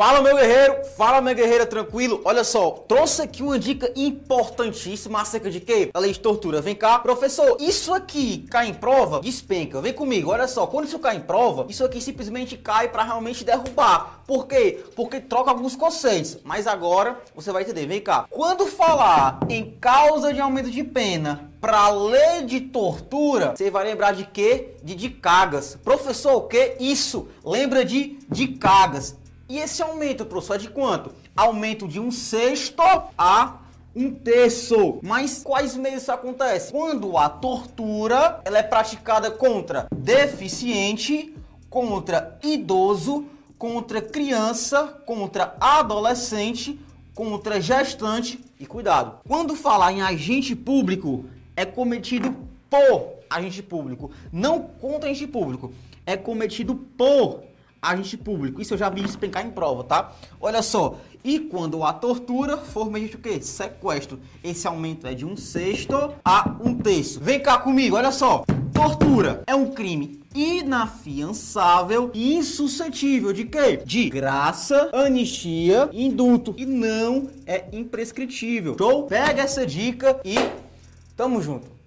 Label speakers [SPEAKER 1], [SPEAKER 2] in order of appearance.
[SPEAKER 1] Fala meu guerreiro, fala minha guerreira tranquilo. Olha só, trouxe aqui uma dica importantíssima acerca de quê? Da lei de tortura. Vem cá, professor, isso aqui cai em prova? Despenca. Vem comigo. Olha só, quando isso cai em prova, isso aqui simplesmente cai para realmente derrubar. Por quê? Porque troca alguns conceitos. Mas agora você vai entender. Vem cá. Quando falar em causa de aumento de pena para lei de tortura, você vai lembrar de quê? De de cagas. Professor, o que? Isso. Lembra de de cagas. E esse aumento, professor, é de quanto? Aumento de um sexto a um terço. Mas quais meios isso acontece? Quando a tortura ela é praticada contra deficiente, contra idoso, contra criança, contra adolescente, contra gestante e cuidado. Quando falar em agente público, é cometido por agente público, não contra agente público, é cometido por agente público. Isso eu já vi despencar em prova, tá? Olha só. E quando a tortura for mediante o quê? Sequestro. Esse aumento é de um sexto a um terço. Vem cá comigo, olha só. Tortura é um crime inafiançável e insuscetível de quê? De graça, anistia, indulto. E não é imprescritível. Show? Pega essa dica e tamo junto.